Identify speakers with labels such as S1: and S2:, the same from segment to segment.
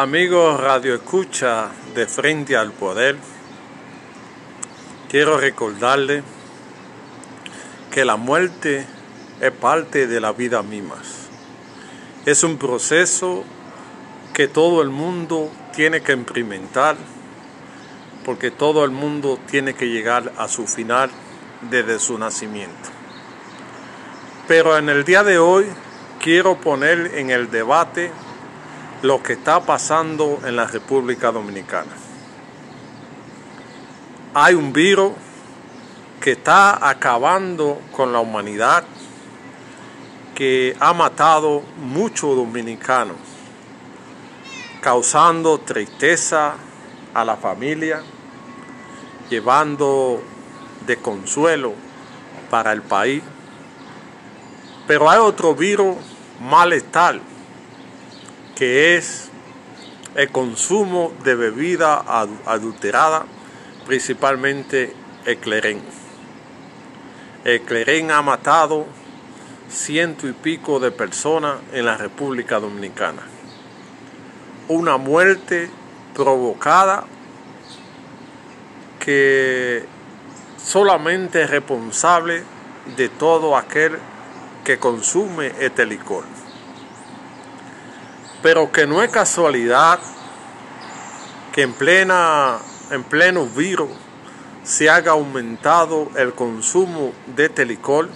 S1: Amigos Radio Escucha de Frente al Poder, quiero recordarle que la muerte es parte de la vida misma. Es un proceso que todo el mundo tiene que experimentar porque todo el mundo tiene que llegar a su final desde su nacimiento. Pero en el día de hoy quiero poner en el debate lo que está pasando en la República Dominicana. Hay un virus que está acabando con la humanidad, que ha matado muchos dominicanos, causando tristeza a la familia, llevando de consuelo para el país. Pero hay otro virus malestar que es el consumo de bebida adulterada, principalmente el clerén. El clerén ha matado ciento y pico de personas en la República Dominicana. Una muerte provocada que solamente es responsable de todo aquel que consume este licor pero que no es casualidad que en, plena, en pleno virus se haya aumentado el consumo de este licor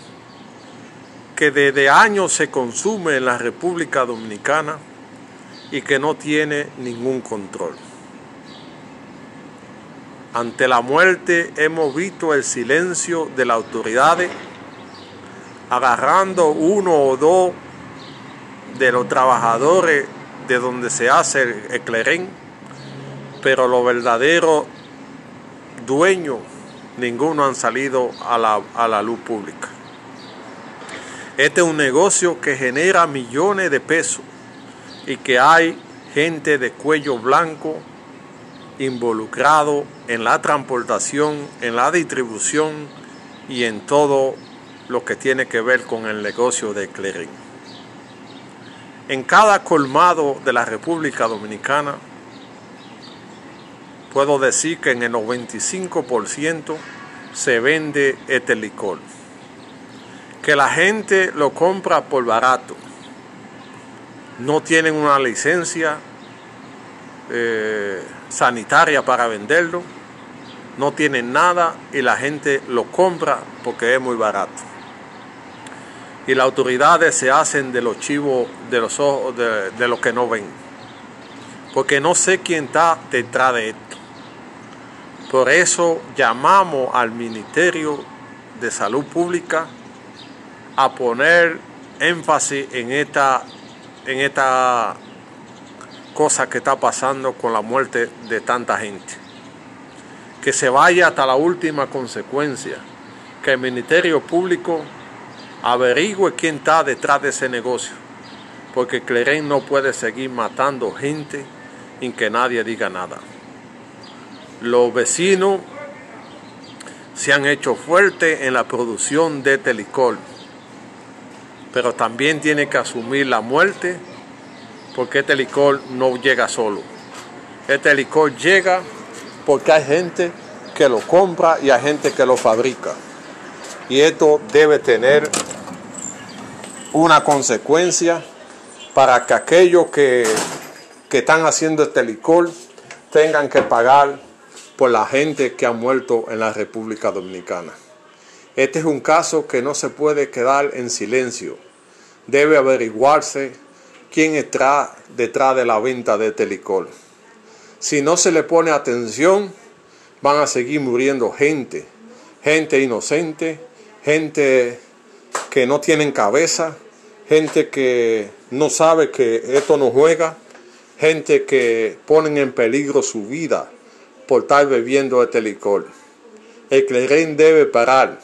S1: que desde años se consume en la República Dominicana y que no tiene ningún control. Ante la muerte hemos visto el silencio de las autoridades agarrando uno o dos de los trabajadores de donde se hace el, clerén, pero los verdaderos dueños, ninguno han salido a la, a la luz pública. Este es un negocio que genera millones de pesos y que hay gente de cuello blanco involucrado en la transportación, en la distribución y en todo lo que tiene que ver con el negocio de clearing. En cada colmado de la República Dominicana, puedo decir que en el 95% se vende este licor. Que la gente lo compra por barato. No tienen una licencia eh, sanitaria para venderlo. No tienen nada y la gente lo compra porque es muy barato y las autoridades se hacen de los chivos de los ojos de, de los que no ven. Porque no sé quién está detrás de esto. Por eso llamamos al Ministerio de Salud Pública a poner énfasis en esta, en esta cosa que está pasando con la muerte de tanta gente. Que se vaya hasta la última consecuencia. Que el Ministerio Público averigüe quién está detrás de ese negocio, porque Clerén no puede seguir matando gente sin que nadie diga nada. Los vecinos se han hecho fuertes en la producción de este licor, pero también tiene que asumir la muerte porque este licor no llega solo. Este licor llega porque hay gente que lo compra y hay gente que lo fabrica. Y esto debe tener una consecuencia para que aquellos que, que están haciendo este licor tengan que pagar por la gente que ha muerto en la República Dominicana. Este es un caso que no se puede quedar en silencio. Debe averiguarse quién está detrás de la venta de este licor. Si no se le pone atención, van a seguir muriendo gente, gente inocente, gente que no tienen cabeza, gente que no sabe que esto no juega, gente que ponen en peligro su vida por estar bebiendo este licor. El clerén debe parar.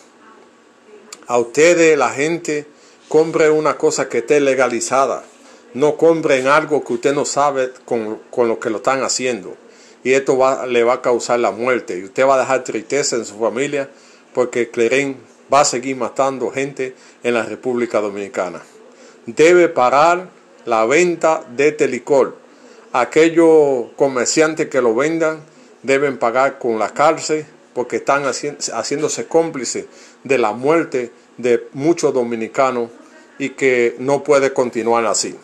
S1: A ustedes, la gente, compre una cosa que esté legalizada. No compren algo que usted no sabe con, lo que lo están haciendo. Y esto le va a causar la muerte. Y usted va a dejar tristeza en su familia porque el clerén va a seguir matando gente en la República Dominicana. Debe parar la venta de este licor. Aquellos comerciantes que lo vendan deben pagar con la cárcel porque están haciéndose cómplices de la muerte de muchos dominicanos y que no puede continuar así.